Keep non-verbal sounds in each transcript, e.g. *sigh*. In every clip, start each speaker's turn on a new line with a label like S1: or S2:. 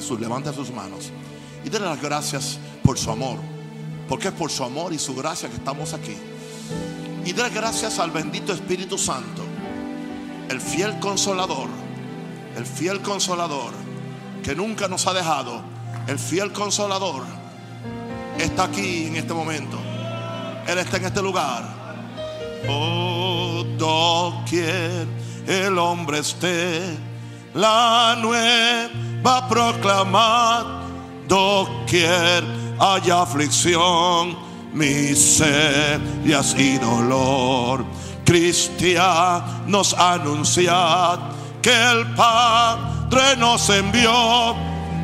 S1: Jesús, levante sus manos y déle las gracias por su amor. Porque es por su amor y su gracia que estamos aquí. Y déle gracias al bendito Espíritu Santo, el fiel consolador, el fiel consolador que nunca nos ha dejado, el fiel consolador está aquí en este momento. Él está en este lugar. Oh, doquier el hombre esté, la nueva proclamar, doquier haya aflicción, miserias y dolor. Cristianos anunciad que el Padre nos envió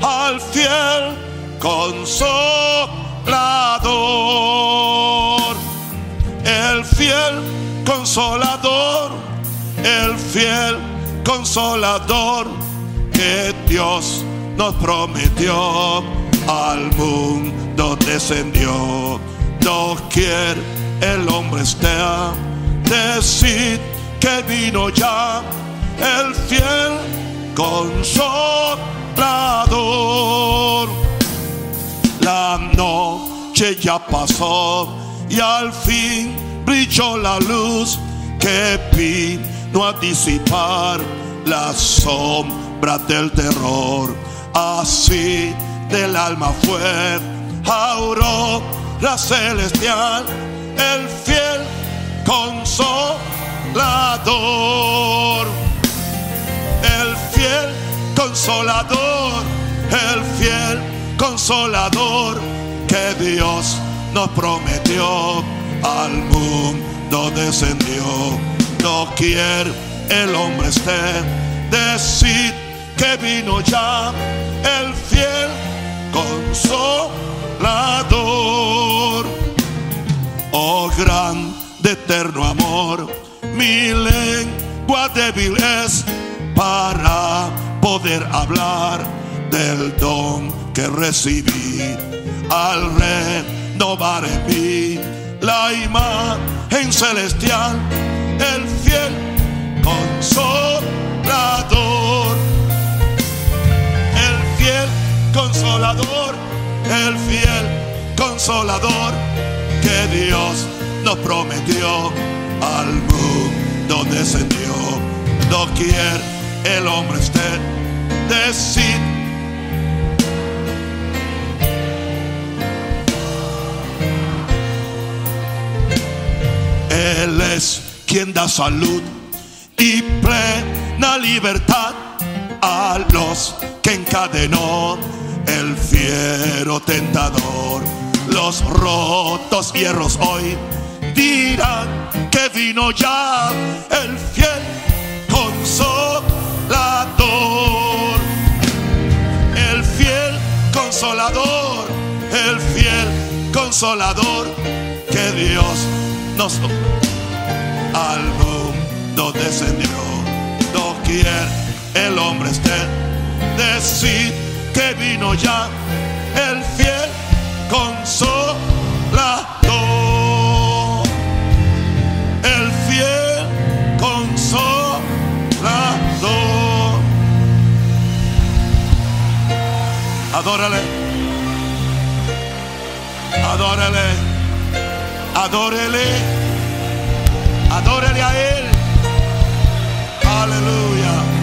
S1: al fiel consolador, el fiel consolador, el fiel consolador que Dios nos prometió al mundo descendió. No quiere el hombre esté, decir que vino ya el fiel consolador. La noche ya pasó y al fin brilló la luz que vino a disipar la sombra del terror. Así del alma fue aurora celestial, el fiel consolador, el fiel consolador, el fiel consolador que Dios nos prometió al mundo descendió. No quiere el hombre esté decir que vino ya el fiel consolador. Oh gran de eterno amor, mi lengua débil es para poder hablar del don que recibí al renovar en mí la imagen celestial, el fiel consolador, fiel consolador, el fiel consolador que Dios nos prometió al mundo descendió. No quiere el hombre esté decir Él es quien da salud y plena libertad a los que encadenó el fiero tentador. Los rotos hierros hoy dirán que vino ya el fiel consolador. El fiel consolador, el fiel consolador que Dios nos al mundo descendió. No quiere el hombre esté decir que vino ya el fiel consolador. El fiel consolador. Adórale. Adórale. Adórele. Adórele a Él. Aleluya.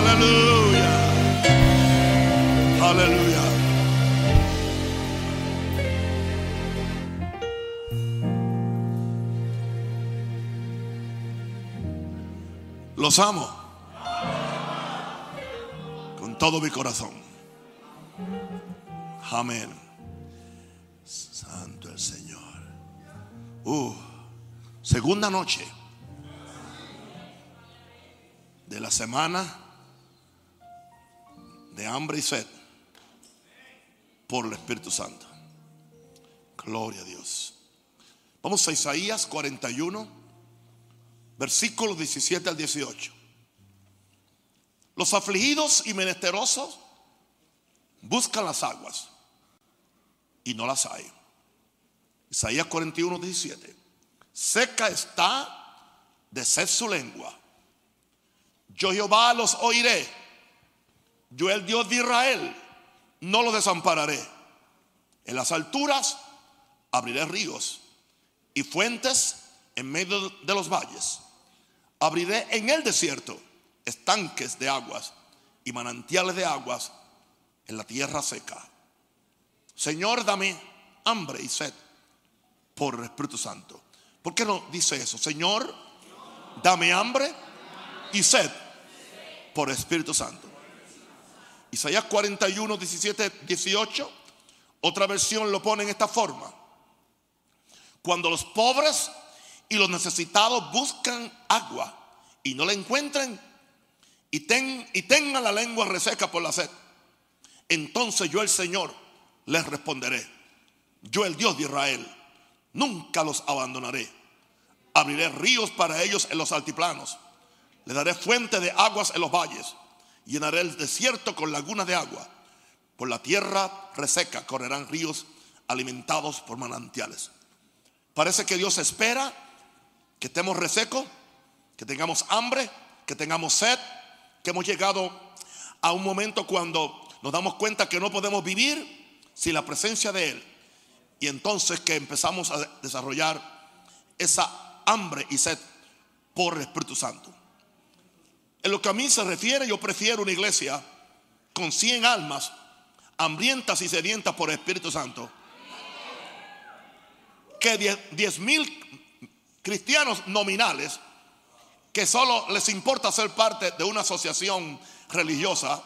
S1: Aleluya. Aleluya. Los amo. Con todo mi corazón. Amén. Santo el Señor. Uh, segunda noche de la semana de hambre y sed por el Espíritu Santo. Gloria a Dios. Vamos a Isaías 41, versículos 17 al 18. Los afligidos y menesterosos buscan las aguas y no las hay. Isaías 41, 17. Seca está de sed su lengua. Yo Jehová los oiré. Yo el Dios de Israel no los desampararé. En las alturas abriré ríos y fuentes en medio de los valles. Abriré en el desierto estanques de aguas y manantiales de aguas en la tierra seca. Señor, dame hambre y sed por Espíritu Santo. ¿Por qué no dice eso? Señor, dame hambre y sed por Espíritu Santo. Isaías 41, 17, 18. Otra versión lo pone en esta forma. Cuando los pobres y los necesitados buscan agua y no la encuentren y, ten, y tengan la lengua reseca por la sed, entonces yo el Señor les responderé. Yo el Dios de Israel nunca los abandonaré. Abriré ríos para ellos en los altiplanos. Le daré fuente de aguas en los valles. Llenaré el desierto con lagunas de agua. Por la tierra reseca correrán ríos alimentados por manantiales. Parece que Dios espera que estemos resecos, que tengamos hambre, que tengamos sed, que hemos llegado a un momento cuando nos damos cuenta que no podemos vivir sin la presencia de Él. Y entonces que empezamos a desarrollar esa hambre y sed por el Espíritu Santo. En lo que a mí se refiere, yo prefiero una iglesia con 100 almas hambrientas y sedientas por el Espíritu Santo que 10 mil cristianos nominales que solo les importa ser parte de una asociación religiosa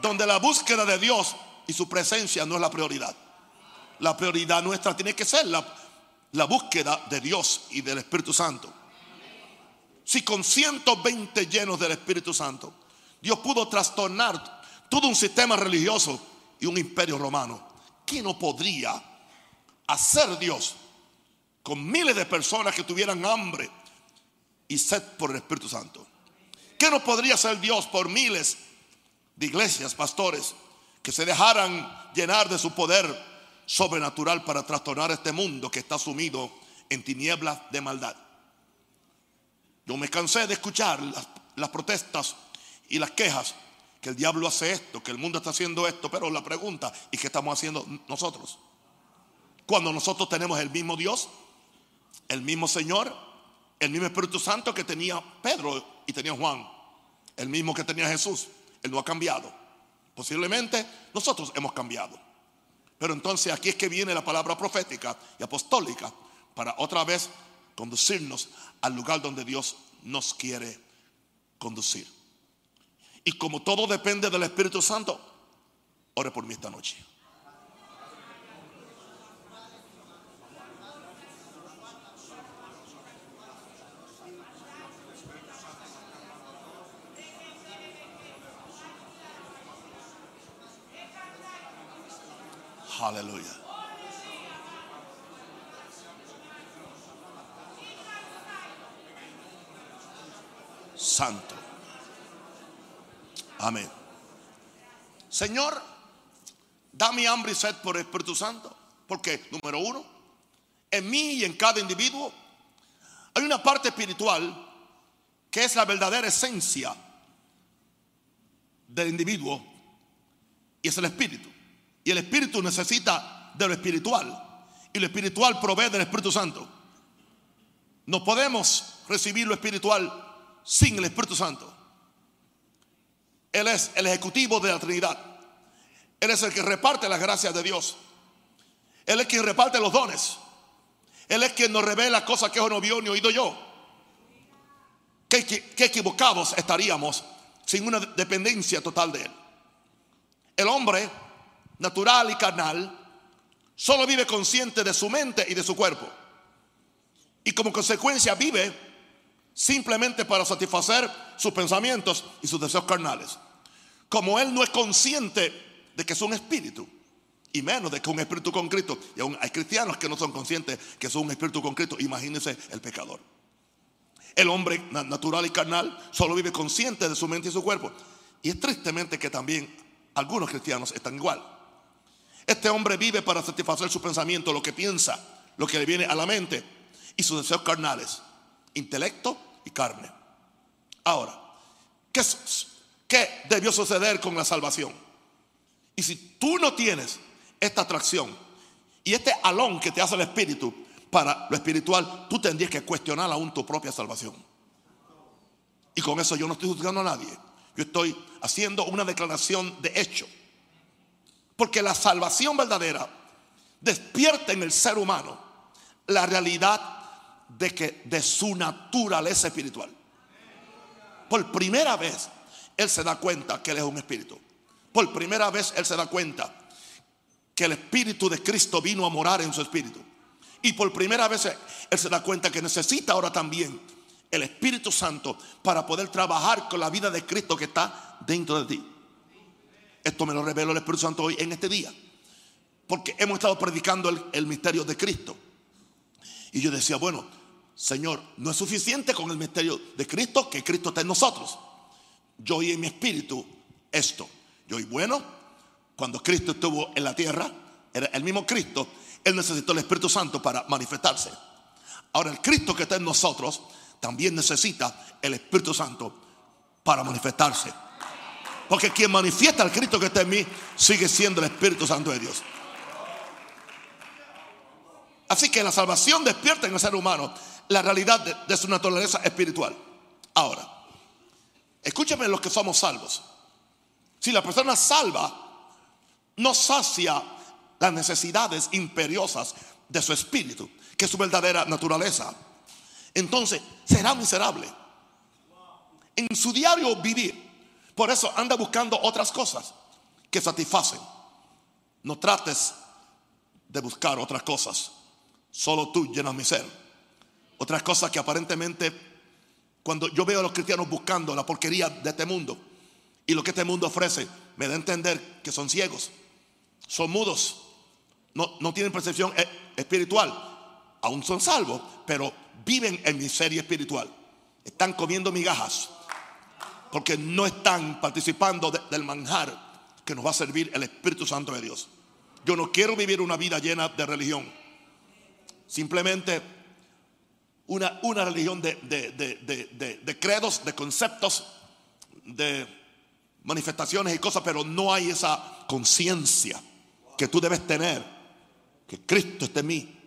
S1: donde la búsqueda de Dios y su presencia no es la prioridad. La prioridad nuestra tiene que ser la, la búsqueda de Dios y del Espíritu Santo. Si con 120 llenos del Espíritu Santo, Dios pudo trastornar todo un sistema religioso y un imperio romano, ¿qué no podría hacer Dios con miles de personas que tuvieran hambre y sed por el Espíritu Santo? ¿Qué no podría hacer Dios por miles de iglesias, pastores, que se dejaran llenar de su poder sobrenatural para trastornar este mundo que está sumido en tinieblas de maldad? Yo me cansé de escuchar las, protestas y las quejas que el diablo hace esto, que el mundo está haciendo esto, pero la pregunta, ¿y qué estamos haciendo nosotros? Cuando nosotros tenemos el mismo Dios, el mismo Señor, el mismo Espíritu Santo que tenía Pedro y tenía Juan, el mismo que tenía Jesús. Él no ha cambiado. Posiblemente nosotros hemos cambiado. Pero entonces aquí es que viene la palabra profética y apostólica para otra vez conducirnos al lugar donde Dios nos quiere conducir. Y como todo depende del Espíritu Santo, ore por mí esta noche. Aleluya. Santo. Amén. Señor, dame hambre y sed por el Espíritu Santo. Porque, número uno, en mí y en cada individuo hay una parte espiritual que es la verdadera esencia del individuo y es el espíritu. Y el espíritu necesita de lo espiritual. Y lo espiritual provee del Espíritu Santo. No podemos recibir lo espiritual sin el Espíritu Santo. Él es el ejecutivo de la Trinidad. Él es el que reparte las gracias de Dios. Él es quien reparte los dones. Él es quien nos revela cosas que yo no vio ni oído yo. Qué, qué equivocados estaríamos sin una dependencia total de Él. El hombre natural y carnal, solo vive consciente de su mente y de su cuerpo. Y como consecuencia vive simplemente para satisfacer sus pensamientos y sus deseos carnales. Como él no es consciente de que es un espíritu, y menos de que un espíritu con Cristo, y aún hay cristianos que no son conscientes que son un espíritu con Cristo, imagínense el pecador. El hombre natural y carnal solo vive consciente de su mente y su cuerpo. Y es tristemente que también algunos cristianos están igual. Este hombre vive para satisfacer su pensamiento, lo que piensa, lo que le viene a la mente y sus deseos carnales. Intelecto y carne. Ahora, ¿qué, ¿qué debió suceder con la salvación? Y si tú no tienes esta atracción y este alón que te hace el espíritu para lo espiritual, tú tendrías que cuestionar aún tu propia salvación. Y con eso yo no estoy juzgando a nadie. Yo estoy haciendo una declaración de hecho. Porque la salvación verdadera despierta en el ser humano la realidad de que de su naturaleza espiritual. Por primera vez él se da cuenta que él es un espíritu. Por primera vez él se da cuenta que el espíritu de Cristo vino a morar en su espíritu. Y por primera vez él se da cuenta que necesita ahora también el Espíritu Santo para poder trabajar con la vida de Cristo que está dentro de ti. Esto me lo reveló el Espíritu Santo hoy en este día. Porque hemos estado predicando el, misterio de Cristo. Y yo decía, bueno, Señor, no es suficiente con el misterio de Cristo, que Cristo está en nosotros. Yo oí en mi espíritu esto. Yo oí, bueno, cuando Cristo estuvo en la tierra, era el mismo Cristo, Él necesitó el Espíritu Santo para manifestarse. Ahora el Cristo que está en nosotros también necesita el Espíritu Santo para manifestarse. Porque quien manifiesta al Cristo que está en mí sigue siendo el Espíritu Santo de Dios. Así que la salvación despierta en el ser humano la realidad de, su naturaleza espiritual. Ahora, escúcheme los que somos salvos. Si la persona salva no sacia las necesidades imperiosas de su espíritu, que es su verdadera naturaleza, entonces será miserable en su diario vivir. Por eso anda buscando otras cosas que satisfacen. No trates de buscar otras cosas. Solo tú llenas mi ser. Otras cosas que aparentemente, cuando yo veo a los cristianos buscando la porquería de este mundo y lo que este mundo ofrece, me da a entender que son ciegos, son mudos, no, no tienen percepción eh, espiritual. Aún son salvos, pero viven en miseria espiritual. Están comiendo migajas porque no están participando del manjar que nos va a servir el Espíritu Santo de Dios. Yo no quiero vivir una vida llena de religión. Simplemente una, una religión de, de, credos, de conceptos, de manifestaciones y cosas, pero no hay esa conciencia que tú debes tener, que Cristo esté en mí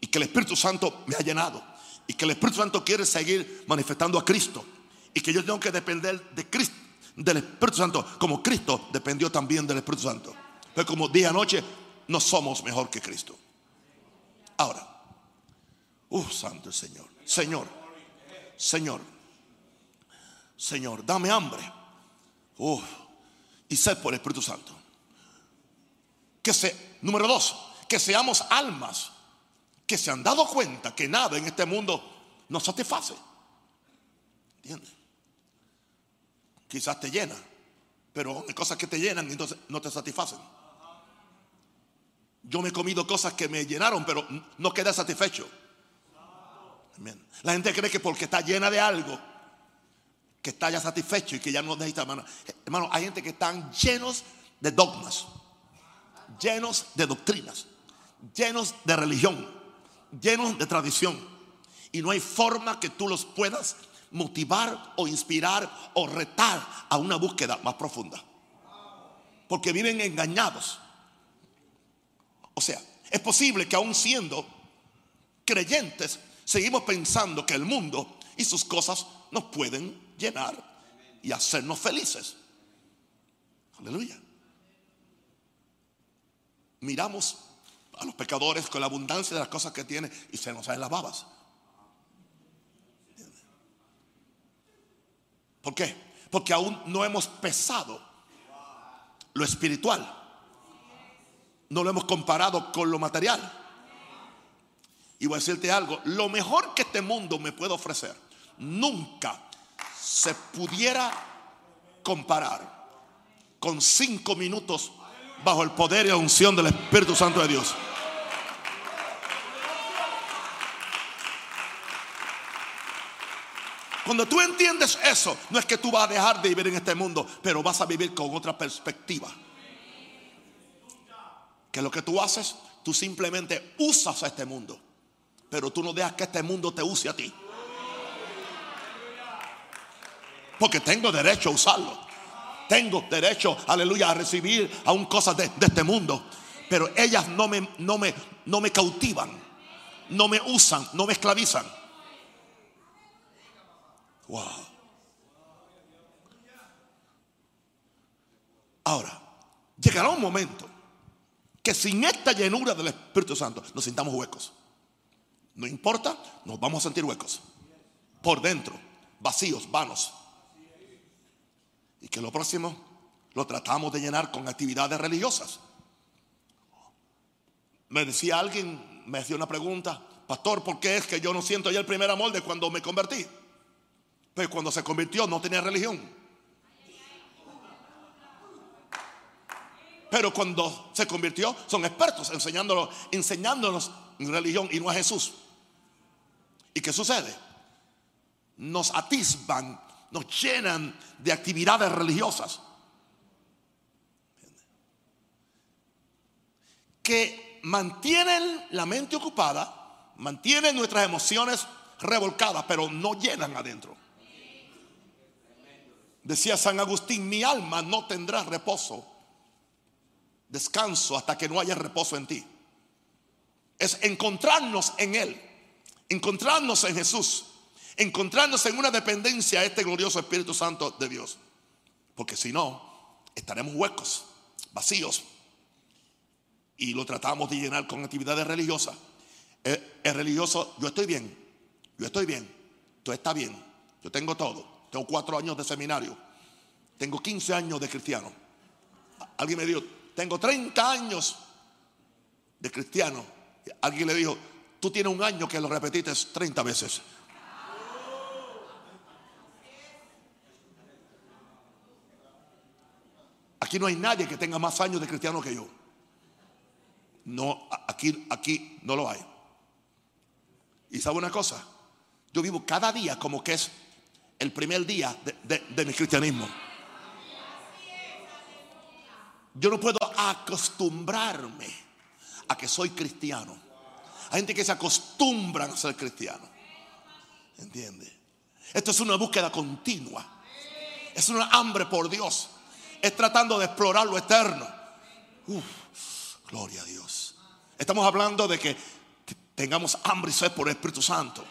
S1: y que el Espíritu Santo me ha llenado y que el Espíritu Santo quiere seguir manifestando a Cristo y que yo tengo que depender de Cristo, del Espíritu Santo, como Cristo dependió también del Espíritu Santo. Pero como día y noche no somos mejor que Cristo. Ahora, uh, santo el Señor, Señor, Señor, Señor, dame hambre. Uh, y sed por el Espíritu Santo. Que se, número dos, que seamos almas que se han dado cuenta que nada en este mundo nos satisface. ¿Entiendes? Quizás te llena, pero hay cosas que te llenan y entonces no te satisfacen. Yo me he comido cosas que me llenaron, pero no quedé satisfecho. La gente cree que porque está llena de algo, que está ya satisfecho y que ya no necesita, hermano. Hermano, hay gente que están llenos de dogmas, llenos de doctrinas, llenos de religión llenos de tradición. Y no hay forma que tú los puedas motivar o inspirar o retar a una búsqueda más profunda. Porque viven engañados. O sea, es posible que aún siendo creyentes, seguimos pensando que el mundo y sus cosas nos pueden llenar y hacernos felices. Aleluya. Miramos a los pecadores con la abundancia de las cosas que tiene y se nos salen las babas. ¿Por qué? Porque aún no hemos pesado lo espiritual. No lo hemos comparado con lo material. Y voy a decirte algo, lo mejor que este mundo me puede ofrecer nunca se pudiera comparar con cinco minutos bajo el poder y la unción del Espíritu Santo de Dios. Cuando tú entiendes eso, no es que tú vas a dejar de vivir en este mundo, pero vas a vivir con otra perspectiva. Que lo que tú haces, tú simplemente usas a este mundo, pero tú no dejas que este mundo te use a ti. Porque tengo derecho a usarlo. Tengo derecho, aleluya, a recibir aún cosas de, de este mundo. Pero ellas no me, no, me, no me cautivan, no me usan, no me esclavizan. Wow. Ahora, llegará un momento que sin esta llenura del Espíritu Santo nos sintamos huecos. No importa, nos vamos a sentir huecos. Por dentro, vacíos, vanos. Y que lo próximo lo tratamos de llenar con actividades religiosas. Me decía alguien, me hacía una pregunta, pastor, ¿por qué es que yo no siento ya el primer amor de cuando me convertí? Pues cuando se convirtió no tenía religión. Pero cuando se convirtió son expertos enseñándonos, enseñándonos religión y no a Jesús. ¿Y qué sucede? Nos atisban, nos llenan de actividades religiosas. Que mantienen la mente ocupada, mantienen nuestras emociones revolcadas, pero no llenan adentro. Decía San Agustín, mi alma no tendrá reposo, descanso hasta que no haya reposo en ti. Es encontrarnos en Él, encontrarnos en Jesús, encontrarnos en una dependencia a este glorioso Espíritu Santo de Dios. Porque si no, estaremos huecos, vacíos. Y lo tratamos de llenar con actividades religiosas. Es, religioso, yo estoy bien, yo estoy bien, tú estás bien, yo tengo todo. Tengo cuatro años de seminario. Tengo 15 años de cristiano. Alguien me dijo, tengo 30 años de cristiano. Alguien le dijo, tú tienes un año que lo repetiste 30 veces. Aquí no hay nadie que tenga más años de cristiano que yo. No, aquí, aquí no lo hay. Y sabe una cosa, yo vivo cada día como que es el primer día de, mi cristianismo. Yo no puedo acostumbrarme a que soy cristiano. Hay gente que se acostumbra a ser cristiano. ¿Entiende? Esto es una búsqueda continua. Es una hambre por Dios. Es tratando de explorar lo eterno. gloria a Dios. Estamos hablando de que tengamos hambre y sed por el Espíritu Santo.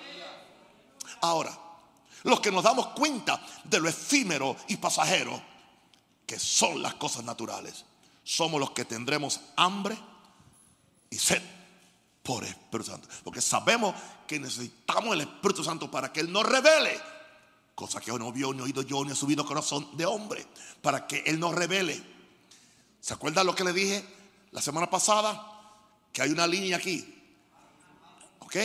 S1: Ahora, los que nos damos cuenta de lo efímero y pasajero que son las cosas naturales. Somos los que tendremos hambre y sed por Espíritu Santo. Porque sabemos que necesitamos el Espíritu Santo para que Él nos revele. Cosa que no vio, ni oído yo, ni subido corazón de hombre. Para que Él nos revele. ¿Se acuerdan lo que le dije la semana pasada? Que hay una línea aquí. Ok.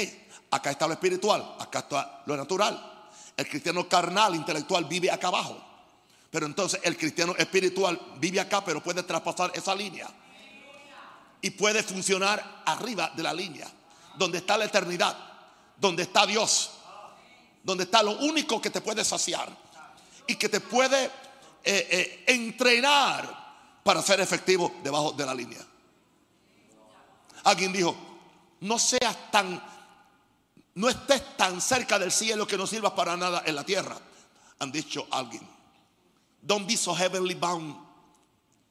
S1: Acá está lo espiritual, acá está lo natural. El cristiano carnal, intelectual, vive acá abajo. Pero entonces el cristiano espiritual vive acá, pero puede traspasar esa línea. Y puede funcionar arriba de la línea, donde está la eternidad, donde está Dios, donde está lo único que te puede saciar y que te puede eh, eh, entrenar para ser efectivo debajo de la línea. Alguien dijo, no seas tan no estés tan cerca del cielo que no sirvas para nada en la tierra. Han dicho alguien. Don't be so heavenly bound.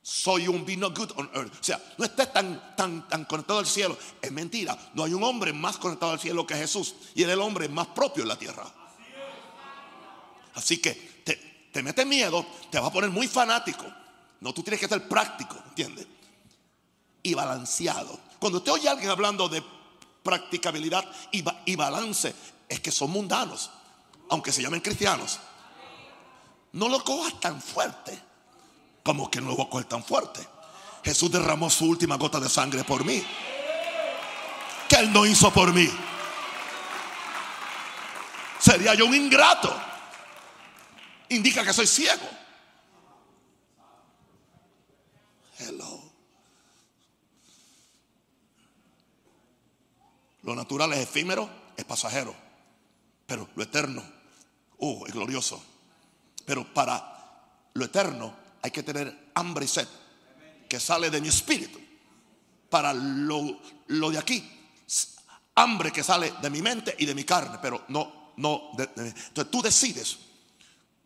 S1: So you won't be no good on earth. O sea, no estés tan, tan, tan conectado al cielo. Es mentira. No hay un hombre más conectado al cielo que Jesús. Y es el hombre más propio en la tierra. Así que te, te mete miedo, te va a poner muy fanático. No, tú tienes que ser práctico, ¿entiendes? Y balanceado. Cuando te oye alguien hablando de practicabilidad y, balance es que son mundanos, aunque se llamen cristianos. No lo cojas tan fuerte como que no lo voy a tan fuerte. Jesús derramó su última gota de sangre por mí. Que Él no hizo por mí. Sería yo un ingrato. Indica que soy ciego. Hello. Lo natural es efímero, es pasajero. Pero lo eterno, uh, es glorioso. Pero para lo eterno hay que tener hambre y sed que sale de mi espíritu. Para lo, lo de aquí, hambre que sale de mi mente y de mi carne, pero no, no. entonces tú decides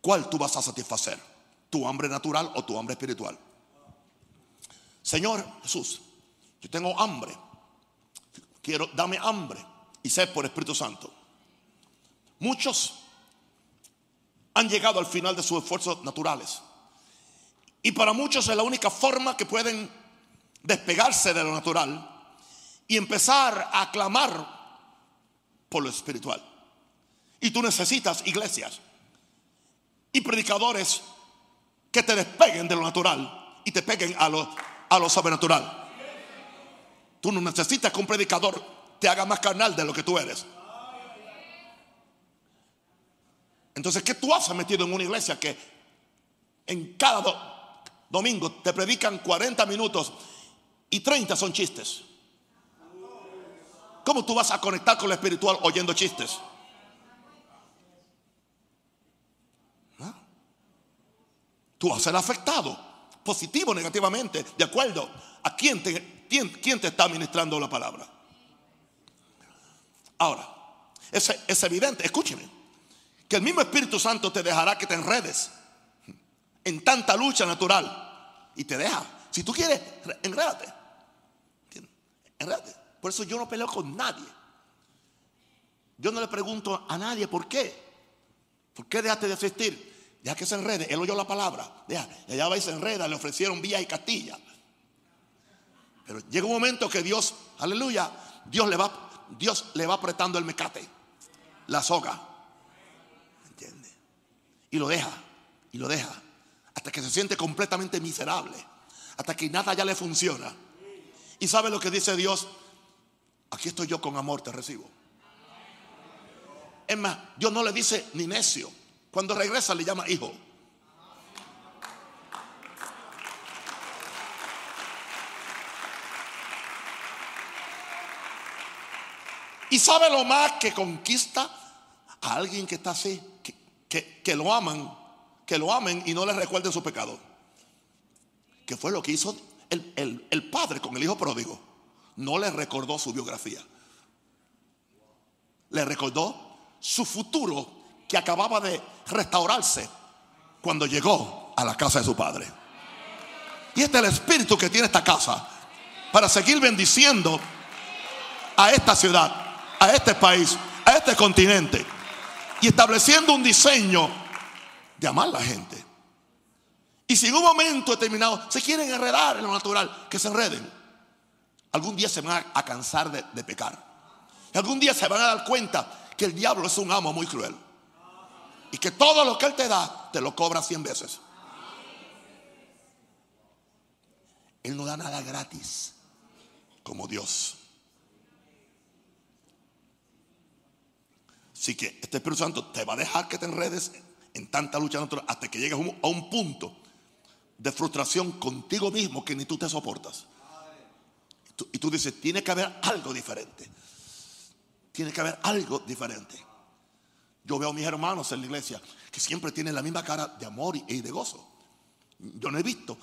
S1: ¿Cuál tú vas a satisfacer? ¿Tu hambre natural o tu hambre espiritual? Señor Jesús, yo tengo hambre. Quiero, dame hambre y sed por Espíritu Santo. Muchos han llegado al final de sus esfuerzos naturales. Y para muchos es la única forma que pueden despegarse de lo natural y empezar a clamar por lo espiritual. Y tú necesitas iglesias y predicadores que te despeguen de lo natural y te peguen a lo, a lo sobrenatural. Tú no necesitas que un predicador te haga más carnal de lo que tú eres. Entonces, ¿qué tú haces metido en una iglesia que en cada domingo te predican 40 minutos y 30 son chistes? ¿Cómo tú vas a conectar con lo espiritual oyendo chistes? ¿Ah? Tú vas a ser afectado, positivo o negativamente, de acuerdo a quién te, está ministrando la palabra. Ahora, es evidente, escúcheme, que el mismo Espíritu Santo te dejará que te enredes en tanta lucha natural y te deja. Si tú quieres, enrédate. Enrédate. Por eso yo no peleo con nadie. Yo no le pregunto a nadie por qué. ¿Por qué dejaste de asistir? Deja que se enrede. Él oyó la palabra. Deja. Y allá va y se enreda. Le ofrecieron vía y Castilla. Pero llega un momento que Dios, aleluya, Dios le va, Dios le va apretando el mecate, la soga. ¿Entiende? Y lo deja. Y lo deja. Hasta que se siente completamente miserable. Hasta que nada ya le funciona. ¿Y sabe lo que dice Dios? Aquí estoy yo con amor, te recibo. Es más, Dios no le dice ni necio. Cuando regresa le llama hijo. Y sabe lo más que conquista a alguien que está así, que, lo aman, que lo amen y no le recuerden su pecado. Que fue lo que hizo el, el padre con el hijo pródigo no le recordó su biografía. Le recordó su futuro que acababa de restaurarse cuando llegó a la casa de su padre. Y este es el espíritu que tiene esta casa para seguir bendiciendo a esta ciudad, a este país, a este continente y estableciendo un diseño de amar a la gente. Y si en un momento determinado se quieren enredar en lo natural, que se enreden. Algún día se van a cansar de, pecar. Algún día se van a dar cuenta que el diablo es un amo muy cruel. Y que todo lo que él te da, te lo cobra cien veces. Él no da nada gratis como Dios. Así que este Espíritu Santo te va a dejar que te enredes en tanta lucha natural hasta que llegues a un punto de frustración contigo mismo que ni tú te soportas. Y tú dices, tiene que haber algo diferente. Tiene que haber algo diferente. Yo veo a mis hermanos en la iglesia que siempre tienen la misma cara de amor y de gozo. Yo no he visto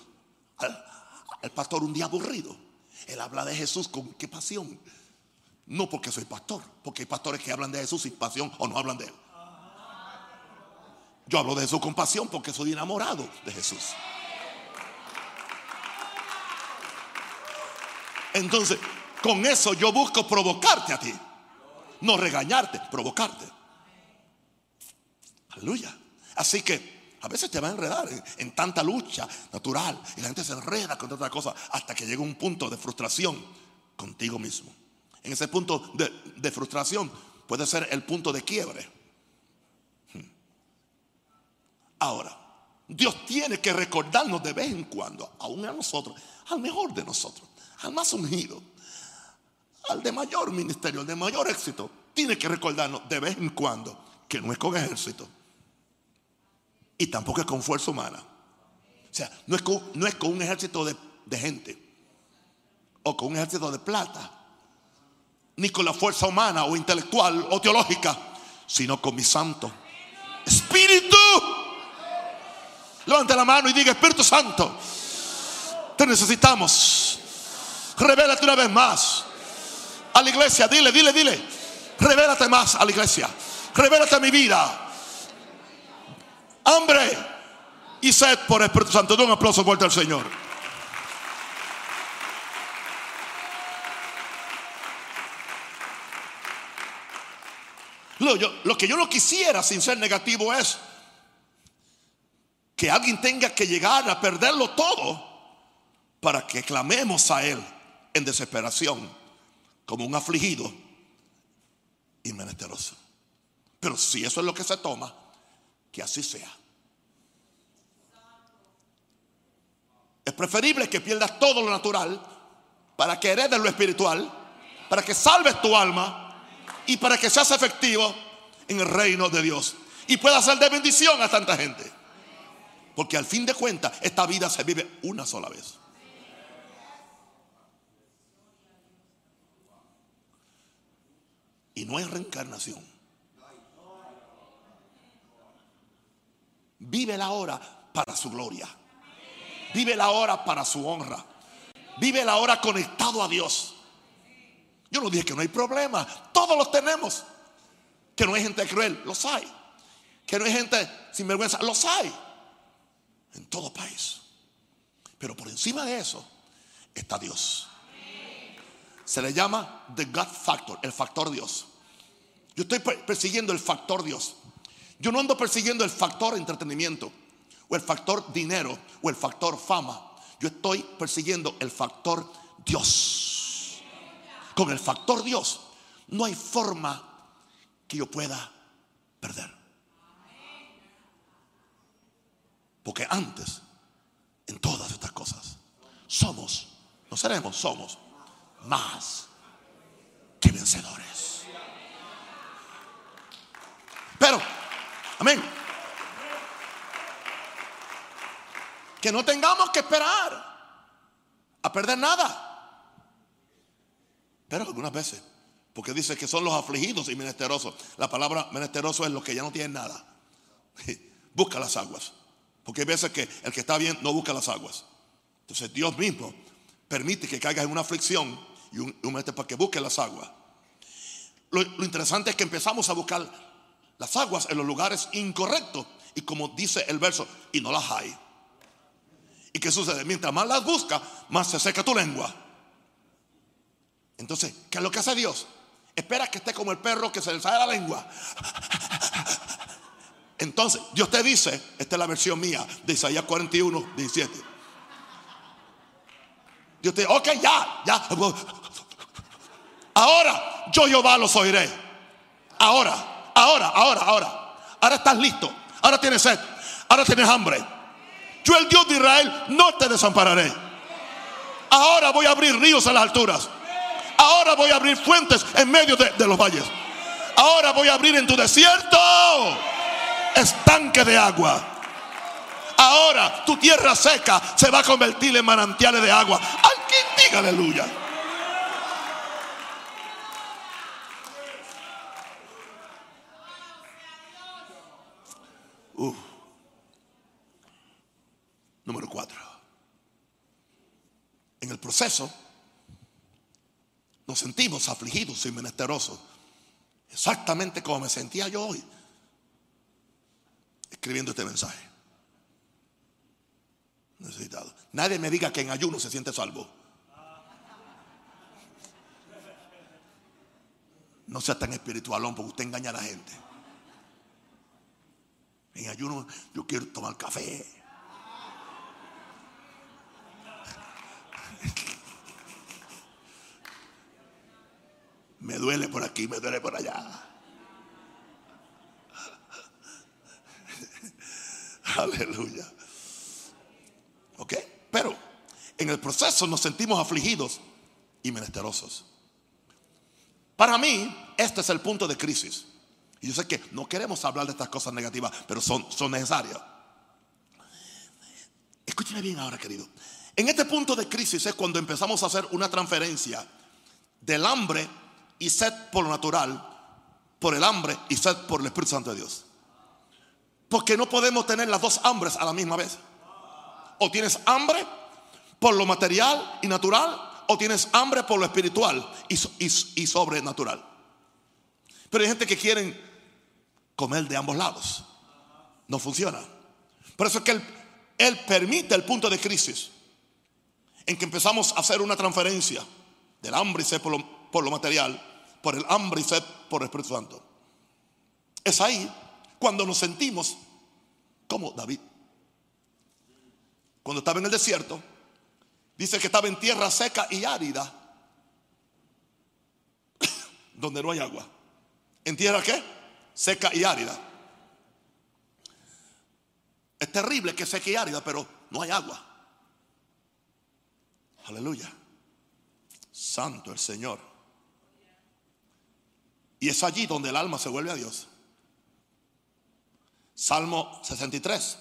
S1: al, pastor un día aburrido. Él habla de Jesús con qué pasión. No porque soy pastor, porque hay pastores que hablan de Jesús sin pasión o no hablan de él. Yo hablo de Jesús con pasión porque soy enamorado de Jesús. Entonces, con eso yo busco provocarte a ti. No regañarte, provocarte. Aleluya. Así que a veces te va a enredar en, tanta lucha natural y la gente se enreda con otra cosa hasta que llega un punto de frustración contigo mismo. En ese punto de frustración puede ser el punto de quiebre. Ahora, Dios tiene que recordarnos de vez en cuando, aún a nosotros, al mejor de nosotros al más ungido, al de mayor ministerio, al de mayor éxito, tiene que recordarnos de vez en cuando que no es con ejército y tampoco es con fuerza humana. O sea, no es con, un ejército de gente o con un ejército de plata, ni con la fuerza humana o intelectual o teológica, sino con mi santo Espíritu. Levante la mano y diga, Espíritu Santo, te necesitamos. Revélate una vez más a la iglesia. Dile, dile, dile. Revélate más a la iglesia. Revélate a mi vida. hambre y sed por Espíritu Santo. De un aplauso fuerte al Señor. Lo, lo que yo no quisiera sin ser negativo es que alguien tenga que llegar a perderlo todo para que clamemos a Él en desesperación como un afligido y menesteroso. Pero si eso es lo que se toma, que así sea. Es preferible que pierdas todo lo natural para que heredes lo espiritual, para que salves tu alma y para que seas efectivo en el reino de Dios y pueda ser de bendición a tanta gente. Porque al fin de cuentas, esta vida se vive una sola vez. Y no hay reencarnación. Vive la hora para su gloria. Vive la hora para su honra. Vive la hora conectado a Dios. Yo no dije que no hay problema. Todos los tenemos. Que no hay gente cruel, los hay. Que no hay gente sin vergüenza, los hay. En todo país. Pero por encima de eso está Dios. Se le llama the God factor, el factor Dios. Yo estoy persiguiendo el factor Dios. Yo no ando persiguiendo el factor entretenimiento, o el factor dinero, o el factor fama. Yo estoy persiguiendo el factor Dios con el factor Dios, no hay forma que yo pueda perder. Porque antes, en todas estas cosas, somos, no seremos, somos más que vencedores. Pero, amén. Que no tengamos que esperar a perder nada. Pero algunas veces, porque dice que son los afligidos y menesterosos. La palabra menesteroso es los que ya no tienen nada. *laughs* Busca las aguas. Porque hay veces que el que está bien no busca las aguas. Entonces Dios mismo permite que caigas en una aflicción y un, momento para que busque las aguas. Lo, interesante es que empezamos a buscar las aguas en los lugares incorrectos. Y como dice el verso, y no las hay. ¿Y qué sucede? Mientras más las busca, más se seca tu lengua. Entonces, ¿qué es lo que hace Dios? Espera que esté como el perro que se le sale la lengua. Entonces, Dios te dice, esta es la versión mía de Isaías 41, 17. Dios te dice, ok, ya, ya. Ahora yo Jehová los oiré. Ahora, ahora, ahora, ahora. Ahora estás listo. Ahora tienes sed. Ahora tienes hambre. Yo el Dios de Israel no te desampararé. Ahora voy a abrir ríos en las alturas. Ahora voy a abrir fuentes en medio de, los valles. Ahora voy a abrir en tu desierto estanque de agua. Ahora tu tierra seca se va a convertir en manantiales de agua. Alguien diga aleluya. Número cuatro. En el proceso nos sentimos afligidos y menesterosos. Exactamente como me sentía yo hoy escribiendo este mensaje. Necesitado. Nadie me diga que en ayuno se siente salvo. No sea tan espiritualón porque usted engaña a la gente. En ayuno yo quiero tomar café. Me duele por aquí, me duele por allá. *laughs* Aleluya. ¿Ok? Pero en el proceso nos sentimos afligidos y menesterosos. Para mí, este es el punto de crisis. Y yo sé que no queremos hablar de estas cosas negativas, pero son, son necesarias. Escúcheme bien ahora, querido. En este punto de crisis es cuando empezamos a hacer una transferencia del hambre y sed por lo natural, por el hambre y sed por el Espíritu Santo de Dios. Porque no podemos tener las dos hambres a la misma vez. O tienes hambre por lo material y natural, o tienes hambre por lo espiritual y, y, sobrenatural. Pero hay gente que quieren comer de ambos lados. No funciona. Por eso es que Él, él permite el punto de crisis en que empezamos a hacer una transferencia del hambre y sed por lo, por lo material, por el hambre y sed por el Espíritu Santo. Es ahí cuando nos sentimos como David. Cuando estaba en el desierto, dice que estaba en tierra seca y árida, *coughs* donde no hay agua. ¿En tierra qué? Seca y árida. Es terrible que seca y árida, pero no hay agua. Aleluya. Santo el Señor. Y es allí donde el alma se vuelve a Dios. Salmo 63,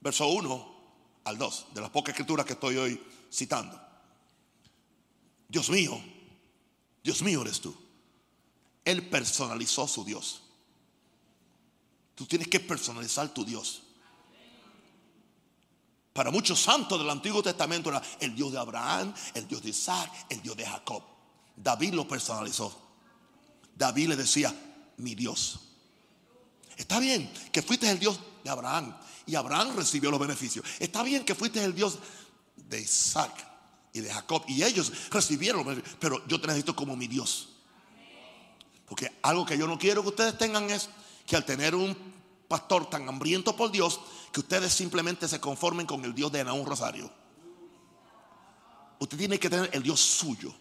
S1: verso 1 al 2, de las pocas escrituras que estoy hoy citando. Dios mío, Dios mío eres tú. Él personalizó su Dios. Tú tienes que personalizar tu Dios. Para muchos santos del Antiguo Testamento era el Dios de Abraham, el Dios de Isaac, el Dios de Jacob. David lo personalizó. David le decía, mi Dios. Está bien que fuiste el Dios de Abraham y Abraham recibió los beneficios. Está bien que fuiste el Dios de Isaac y de Jacob y ellos recibieron los beneficios, pero yo te necesito como mi Dios. Porque algo que yo no quiero que ustedes tengan es que al tener un pastor tan hambriento por Dios, que ustedes simplemente se conformen con el Dios de Naúm Rosario. Usted tiene que tener el Dios suyo.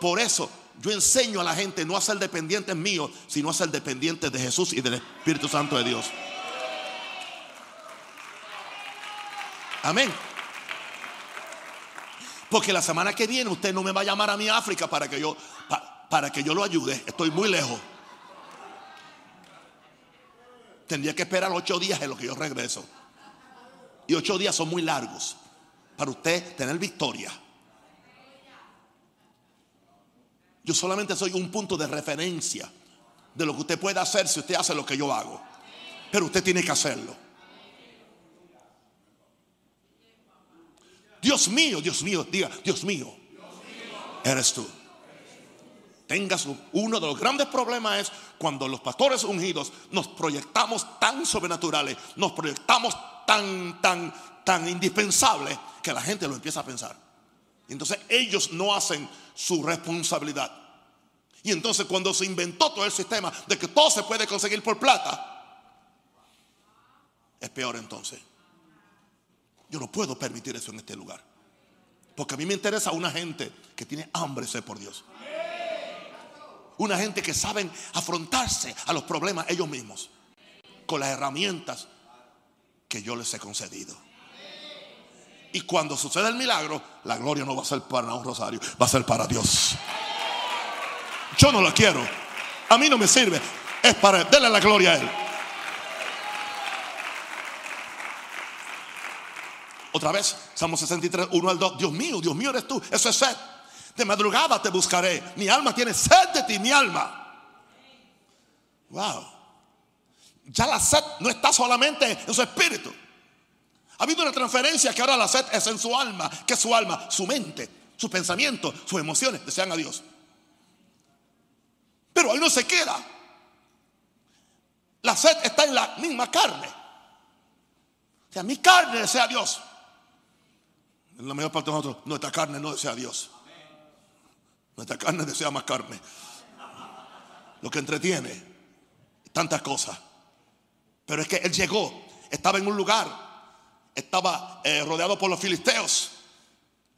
S1: Por eso yo enseño a la gente no a ser dependientes míos, sino a ser dependientes de Jesús y del Espíritu Santo de Dios. Amén. Porque la semana que viene usted no me va a llamar a mi África para que yo para que yo lo ayude. Estoy muy lejos. Tendría que esperar ocho días en lo que yo regreso. Y ocho días son muy largos para usted tener victoria. Yo solamente soy un punto de referencia de lo que usted puede hacer si usted hace lo que yo hago. Pero usted tiene que hacerlo. Dios mío, Dios mío, diga, Dios mío, eres tú tengas uno de los grandes problemas es cuando los pastores ungidos nos proyectamos tan sobrenaturales, nos proyectamos tan, tan, tan indispensables que la gente lo empieza a pensar. Entonces ellos no hacen su responsabilidad. Y entonces cuando se inventó todo el sistema de que todo se puede conseguir por plata, es peor entonces. Yo no puedo permitir eso en este lugar. Porque a mí me interesa una gente que tiene hambre ser por Dios una gente que saben afrontarse a los problemas ellos mismos con las herramientas que yo les he concedido. Y cuando sucede el milagro, la gloria no va a ser para un rosario, va a ser para Dios. Yo no la quiero. A mí no me sirve. Es para darle la gloria a Él. Otra vez, Salmo 63, 1 al 2. Dios mío, Dios mío eres tú. Eso es sed. De madrugada te buscaré. Mi alma tiene sed de ti, mi alma. Wow. Ya la sed no está solamente en su espíritu. Ha habido una transferencia que ahora la sed es en su alma. Que es su alma, su mente, sus pensamientos, sus emociones desean a Dios. Pero ahí no se queda. La sed está en la misma carne. O sea, mi carne desea a Dios. En la mayor parte de nosotros, nuestra carne no desea a Dios. Nuestra carne desea más carne. Lo que entretiene. Tantas cosas. Pero es que él llegó. Estaba en un lugar. Estaba eh, rodeado por los filisteos.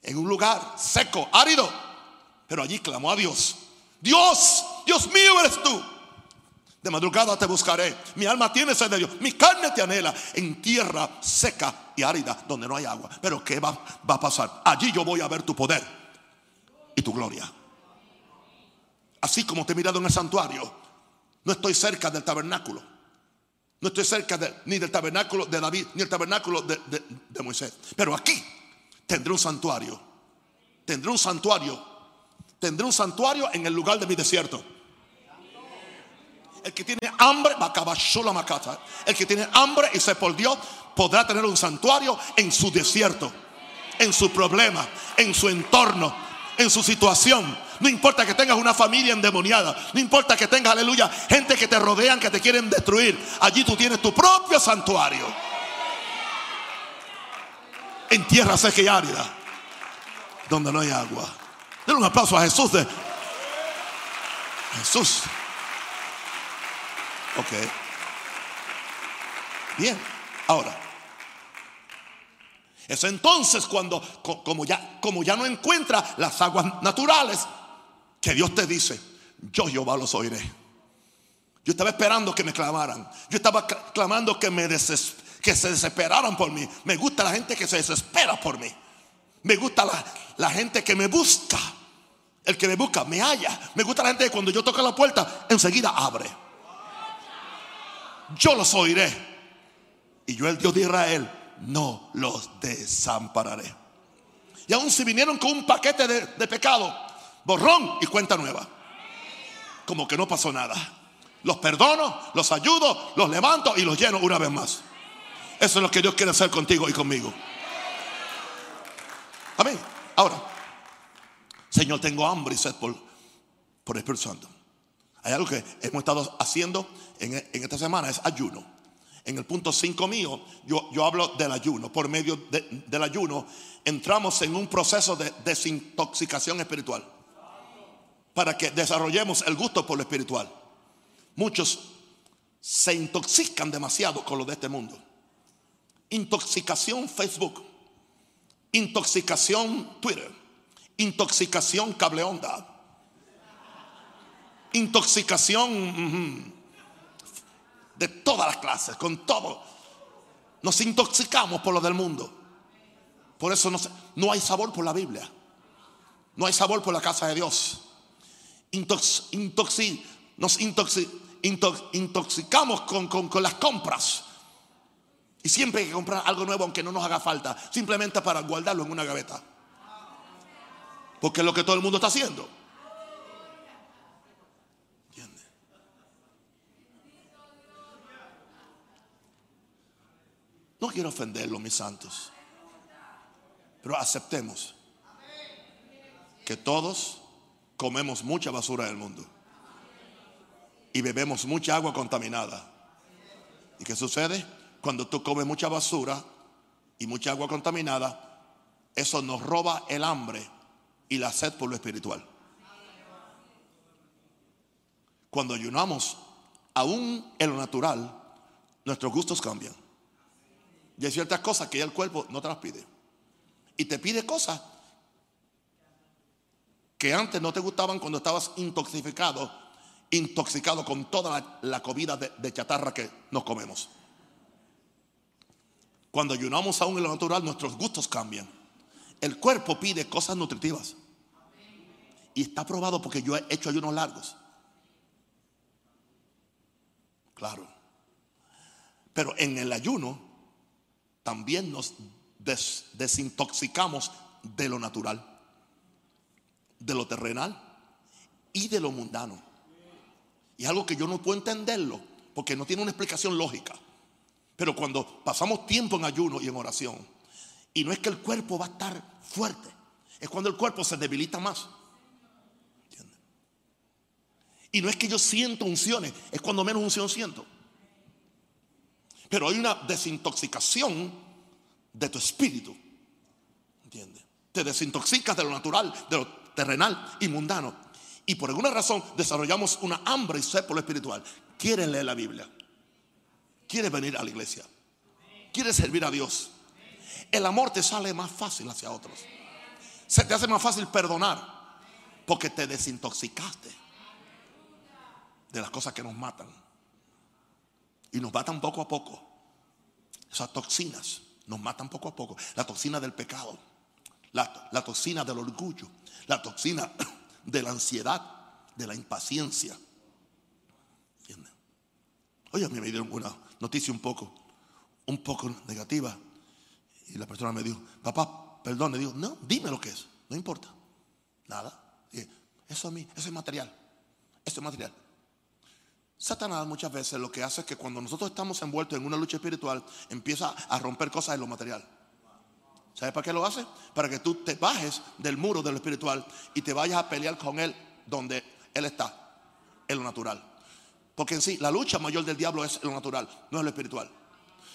S1: En un lugar seco, árido. Pero allí clamó a Dios. Dios, Dios mío eres tú. De madrugada te buscaré. Mi alma tiene sed de Dios. Mi carne te anhela en tierra seca y árida donde no hay agua. Pero ¿qué va, va a pasar? Allí yo voy a ver tu poder y tu gloria. Así como te he mirado en el santuario, no estoy cerca del tabernáculo. No estoy cerca ni del tabernáculo de David, ni del tabernáculo de, de Moisés. Pero aquí tendré un santuario. Tendré un santuario. Tendré un santuario en el lugar de mi desierto. El que tiene hambre, el que tiene hambre y se por Dios, podrá tener un santuario en su desierto, en su problema, en su entorno, en su situación No importa que tengas una familia endemoniada. No importa que tengas, aleluya, gente que te rodean, que te quieren destruir. Allí tú tienes tu propio santuario. En tierra seca y árida. Donde no hay agua. Denle un aplauso a Jesús. Jesús. Ok. Bien. Ahora. Es entonces cuando, como ya, como ya no encuentra las aguas naturales, que Dios te dice, yo Jehová los oiré. Yo estaba esperando que me clamaran. Yo estaba clamando que, me que se desesperaran por mí. Me gusta la gente que se desespera por mí. Me gusta la, la gente que me busca. El que me busca me halla. Me gusta la gente que cuando yo toco la puerta, enseguida abre. Yo los oiré. Y yo, el Dios de Israel, no los desampararé. Y aún si vinieron con un paquete de, pecado, borrón y cuenta nueva. Como que no pasó nada. Los perdono, los ayudo, los levanto y los lleno una vez más. Eso es lo que Dios quiere hacer contigo y conmigo. Amén. Ahora, Señor, tengo hambre y sed por, por el Espíritu Santo. Hay algo que hemos estado haciendo en, en esta semana, es ayuno en el punto 5 mío, yo, yo, hablo del ayuno. Por medio del ayuno entramos en un proceso de desintoxicación espiritual. Para que desarrollemos el gusto por lo espiritual. Muchos se intoxican demasiado con lo de este mundo. Intoxicación Facebook. Intoxicación Twitter. Intoxicación cable onda. Intoxicación de todas las clases, con todo. Nos intoxicamos por lo del mundo. Por eso no, no hay sabor por la Biblia. No hay sabor por la casa de Dios. Intox, nos intoxicamos con, con las compras. Y siempre hay que comprar algo nuevo aunque no nos haga falta. Simplemente para guardarlo en una gaveta. Porque es lo que todo el mundo está haciendo. No quiero ofenderlo, mis santos. Pero aceptemos que todos comemos mucha basura del mundo. Y bebemos mucha agua contaminada. ¿Y qué sucede? Cuando tú comes mucha basura y mucha agua contaminada, eso nos roba el hambre y la sed por lo espiritual. Cuando ayunamos, aún en lo natural, nuestros gustos cambian. Y hay ciertas cosas que ya el cuerpo no te las pide. Y te pide cosas que antes no te gustaban cuando estabas intoxicado, intoxicado con toda la, comida de, chatarra que nos comemos. Cuando ayunamos aún en lo natural, nuestros gustos cambian. El cuerpo pide cosas nutritivas. Y está probado porque yo he hecho ayunos largos. Claro. Pero en el ayuno también nos desintoxicamos de lo natural, de lo terrenal y de lo mundano. Y algo que yo no puedo entenderlo, porque no tiene una explicación lógica. Pero cuando pasamos tiempo en ayuno y en oración, y no es que el cuerpo va a estar fuerte, es cuando el cuerpo se debilita más. Y no es que yo siento unciones, es cuando menos unción siento. Pero hay una desintoxicación de tu espíritu. ¿Entiendes? Te desintoxicas de lo natural, de lo terrenal y mundano. Y por alguna razón desarrollamos una hambre y sed espiritual. Quieres leer la Biblia. Quieres venir a la iglesia. Quieres servir a Dios. El amor te sale más fácil hacia otros. Se te hace más fácil perdonar. Porque te desintoxicaste de las cosas que nos matan. Y nos matan poco a poco. Esas toxinas nos matan poco a poco. La toxina del pecado, la, toxina del orgullo, la toxina *coughs* de la ansiedad, de la impaciencia. ¿Entienden? Oye, a mí me dieron una noticia un poco, un poco negativa. Y la persona me dijo, papá, perdón, le digo, no, dime lo que es, no importa. Nada. eso a mí, eso es material. Eso es material. Satanás muchas veces lo que hace es que cuando nosotros estamos envueltos en una lucha espiritual, empieza a romper cosas en lo material. ¿Sabes para qué lo hace? Para que tú te bajes del muro de lo espiritual y te vayas a pelear con Él donde Él está, en lo natural. Porque en sí, la lucha mayor del diablo es lo natural, no es lo espiritual.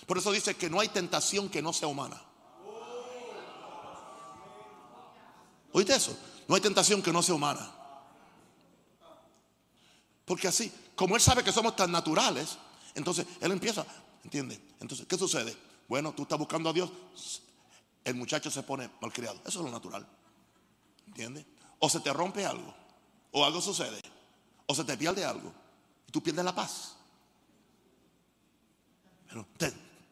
S1: Por eso dice que no hay tentación que no sea humana. ¿Oíste eso? No hay tentación que no sea humana. Porque así, como Él sabe que somos tan naturales, entonces Él empieza, ¿entiende? Entonces, ¿qué sucede? Bueno, tú estás buscando a Dios, el muchacho se pone malcriado. Eso es lo natural. ¿Entiendes? O se te rompe algo, o algo sucede, o se te pierde algo, y tú pierdes la paz. Pero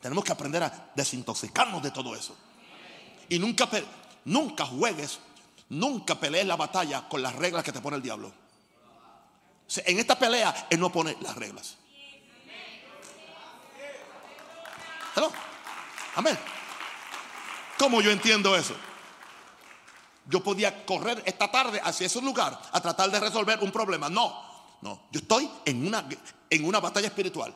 S1: tenemos que aprender a desintoxicarnos de todo eso. Y nunca, nunca juegues, nunca pelees la batalla con las reglas que te pone el diablo. En esta pelea, Él no pone las reglas. Amén. ¿Cómo yo entiendo eso? Yo podía correr esta tarde hacia ese lugar a tratar de resolver un problema. No, no. Yo estoy en una, en una batalla espiritual.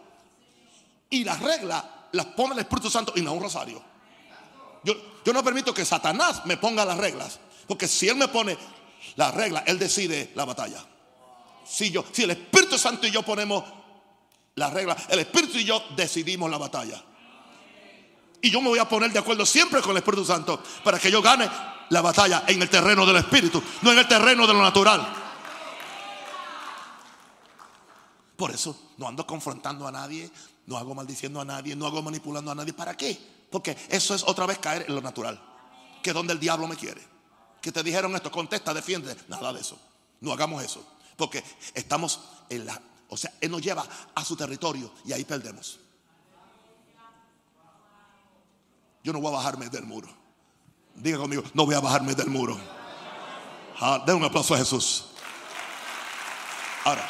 S1: Y las reglas las pone el Espíritu Santo y no un rosario. Yo, yo no permito que Satanás me ponga las reglas. Porque si él me pone las reglas, él decide la batalla. Si, yo, si el Espíritu Santo y yo ponemos las reglas, el Espíritu y yo decidimos la batalla. Y yo me voy a poner de acuerdo siempre con el Espíritu Santo para que yo gane la batalla en el terreno del Espíritu, no en el terreno de lo natural. Por eso no ando confrontando a nadie, no hago maldiciendo a nadie, no hago manipulando a nadie. ¿Para qué? Porque eso es otra vez caer en lo natural, que es donde el diablo me quiere. Que te dijeron esto, contesta, defiende. Nada de eso. No hagamos eso. Porque estamos en la... O sea, Él nos lleva a su territorio y ahí perdemos. Yo no voy a bajarme del muro. Diga conmigo, no voy a bajarme del muro. Ah, den un aplauso a Jesús. Ahora,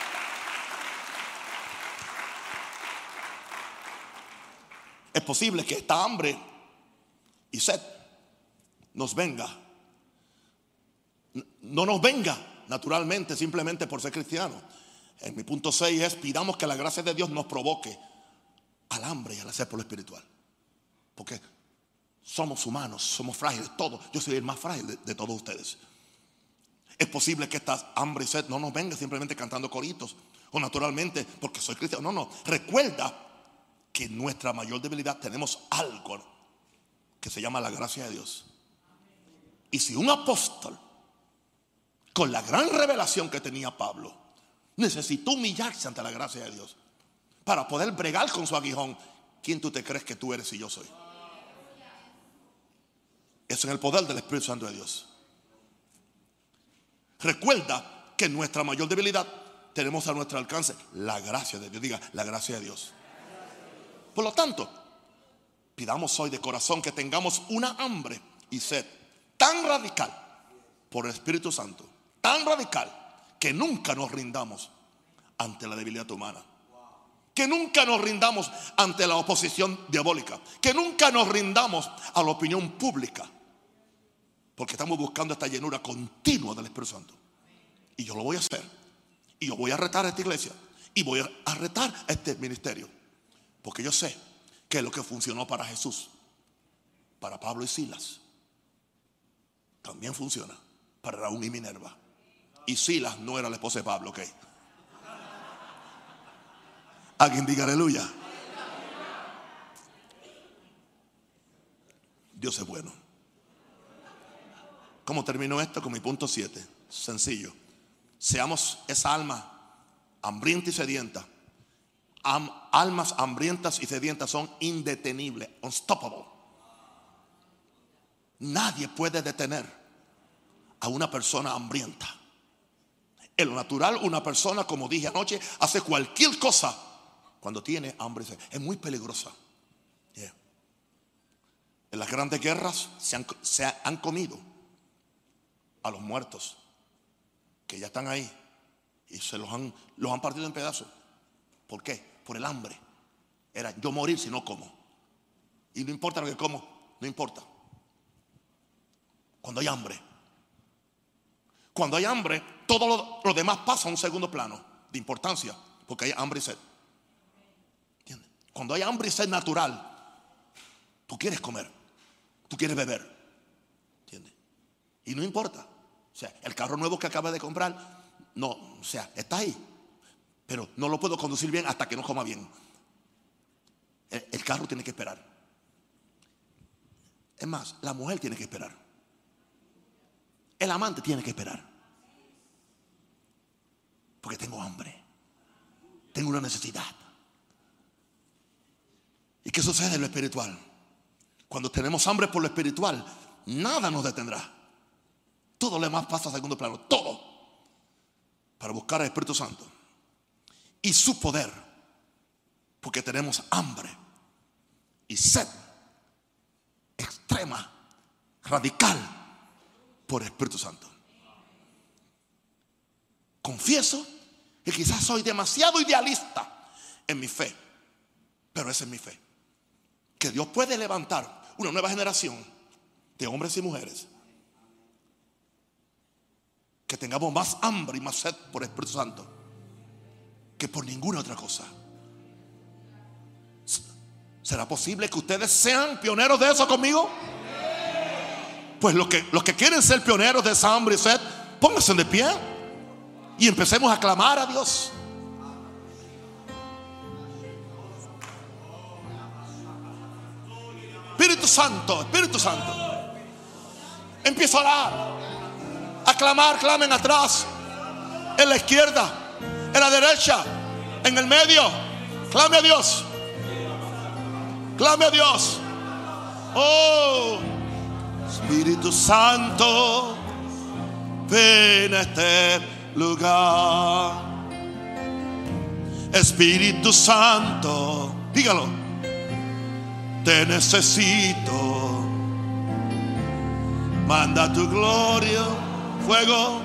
S1: es posible que esta hambre y sed nos venga. No nos venga naturalmente simplemente por ser cristiano. En mi punto 6 es pidamos que la gracia de Dios nos provoque al hambre y al hacer por lo espiritual. Porque somos humanos, somos frágiles, todos. Yo soy el más frágil de, todos ustedes. Es posible que esta hambre y sed no nos venga simplemente cantando coritos o naturalmente porque soy cristiano. No, no. Recuerda que en nuestra mayor debilidad tenemos algo que se llama la gracia de Dios. Y si un apóstol, con la gran revelación que tenía Pablo, necesitó humillarse ante la gracia de Dios para poder bregar con su aguijón, ¿quién tú te crees que tú eres y yo soy? Es en el poder del Espíritu Santo de Dios. Recuerda que nuestra mayor debilidad tenemos a nuestro alcance la gracia de Dios. Diga, la gracia de Dios. Por lo tanto, pidamos hoy de corazón que tengamos una hambre y sed tan radical por el Espíritu Santo, tan radical que nunca nos rindamos ante la debilidad humana. Que nunca nos rindamos ante la oposición diabólica. Que nunca nos rindamos a la opinión pública. Porque estamos buscando esta llenura continua del Espíritu Santo. Y yo lo voy a hacer. Y yo voy a retar a esta iglesia. Y voy a retar a este ministerio. Porque yo sé que lo que funcionó para Jesús, para Pablo y Silas, también funciona para Raúl y Minerva. Y Silas no era la esposa de Pablo, ok. Alguien diga aleluya. Dios es bueno. ¿Cómo termino esto? Con mi punto 7. Sencillo. Seamos esa alma hambrienta y sedienta. almas hambrientas y sedientas son indetenibles, unstoppable. Nadie puede detener a una persona hambrienta. En lo natural, una persona, como dije anoche, hace cualquier cosa cuando tiene hambre. Es muy peligrosa. En las grandes guerras se han, se han comido a los muertos que ya están ahí y se los han, los han partido en pedazos. ¿Por qué? Por el hambre. Era yo morir si no como. Y no importa lo que como, no importa. Cuando hay hambre. Cuando hay hambre, todo lo, demás pasa a un segundo plano de importancia, porque hay hambre y sed. Cuando hay hambre y sed natural, tú quieres comer, tú quieres beber, Y no importa. O sea, el carro nuevo que acaba de comprar, no, o sea, está ahí. Pero no lo puedo conducir bien hasta que no coma bien. El, el carro tiene que esperar. Es más, la mujer tiene que esperar. El amante tiene que esperar. Porque tengo hambre. Tengo una necesidad. ¿Y qué sucede en lo espiritual? Cuando tenemos hambre por lo espiritual, nada nos detendrá. Todo lo demás pasa a segundo plano. Todo. Para buscar al Espíritu Santo. Y su poder. Porque tenemos hambre y sed extrema, radical, por Espíritu Santo. Confieso que quizás soy demasiado idealista en mi fe, pero esa es mi fe. Que Dios puede levantar una nueva generación de hombres y mujeres que tengamos más hambre y más sed por el Espíritu Santo que por ninguna otra cosa. ¿Será posible que ustedes sean pioneros de eso conmigo? Pues los que, los que quieren ser pioneros de esa hambre y sed, pónganse de pie y empecemos a clamar a Dios. Espíritu Santo, Espíritu Santo. Empieza a orar, a clamar, clamen atrás, en la izquierda, en la derecha, en el medio. Clame a Dios. Clame a Dios. Oh, Espíritu Santo, ven a este lugar. Espíritu Santo, dígalo, te necesito. Manda tu gloria, fuego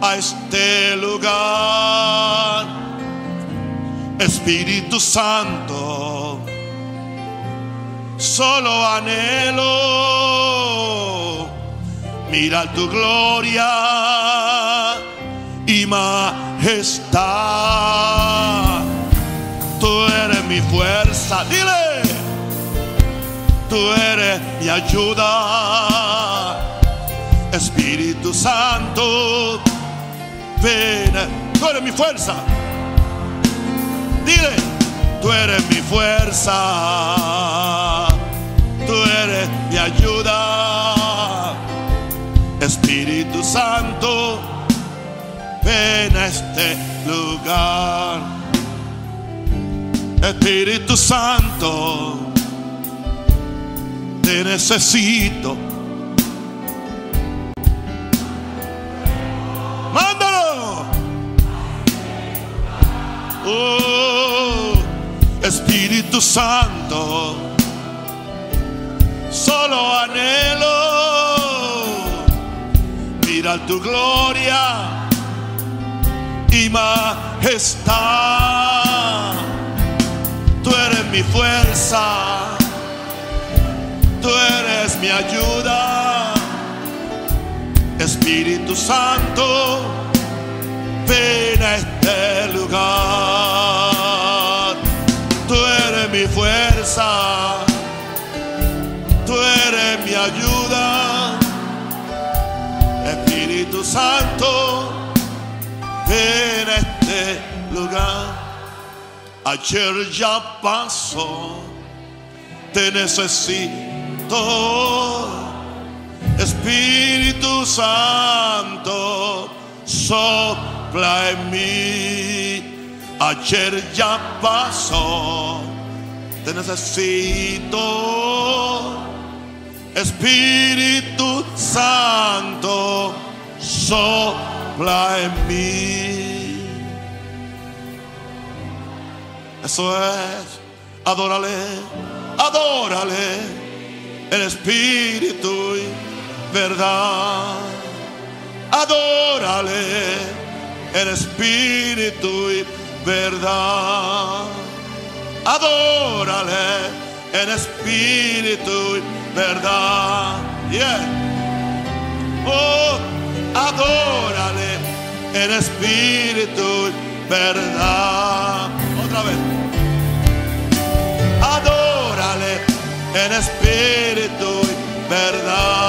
S1: a este lugar. Espíritu Santo solo anhelo mirar tu gloria y majestad. Tú eres mi fuerza, dile, tú eres mi ayuda. Santo, ven, tú eres mi fuerza. Dile, tú eres mi fuerza tú eres mi ayuda. Espíritu Santo, ven a este lugar. Espíritu Santo, te necesito. Oh, Espíritu Santo solo anhelo mirar tu gloria y majestad. Tú eres mi fuerza, tú eres mi ayuda. Espíritu Santo, ven a este lugar. Tú eres mi fuerza tú eres mi ayuda. Espíritu Santo, ven a este lugar. Ayer ya pasó, te necesito. Espíritu Santo, sopla en mí. Ayer ya pasó, te necesito. Espíritu Santo, sopla en mí. Eso es, adórale, adórale, el Espíritu y verdad. Adórale, el Espíritu y verdad. Adórale, el Espíritu y verdad. Yeah. Oh, adórale en espíritu, verdad. Otra vez. Adórale en espíritu, verdad.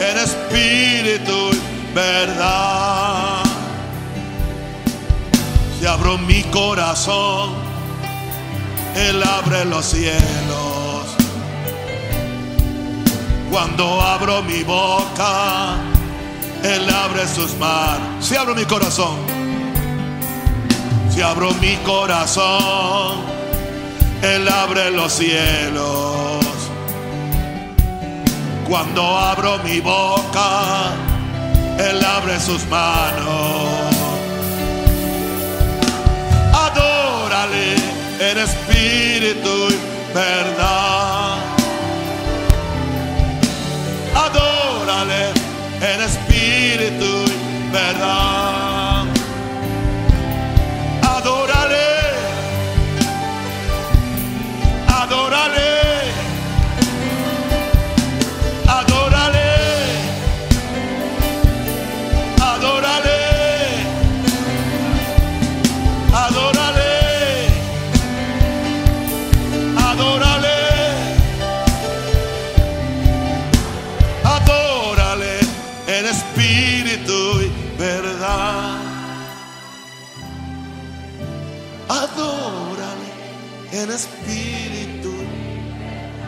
S1: En espíritu y verdad. Si abro mi corazón, Él abre los cielos. Cuando abro mi boca, Él abre sus manos. Si abro mi corazón, si abro mi corazón, Él abre los cielos. Cuando abro mi boca, Él abre sus manos. Adórale en espíritu y verdad.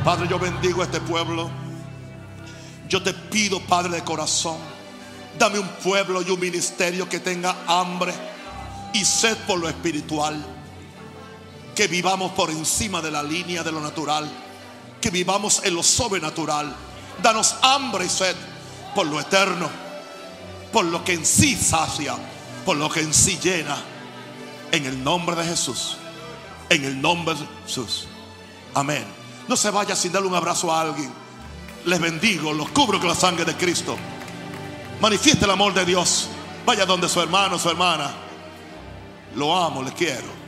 S1: Padre, yo bendigo a este pueblo. Yo te pido, Padre de corazón, dame un pueblo y un ministerio que tenga hambre y sed por lo espiritual. Que vivamos por encima de la línea de lo natural. Que vivamos en lo sobrenatural. Danos hambre y sed por lo eterno. Por lo que en sí sacia. Por lo que en sí llena. En el nombre de Jesús. En el nombre de Jesús. Amén. No se vaya sin darle un abrazo a alguien. Les bendigo, los cubro con la sangre de Cristo. Manifieste el amor de Dios. Vaya donde su hermano, su hermana. Lo amo, le quiero.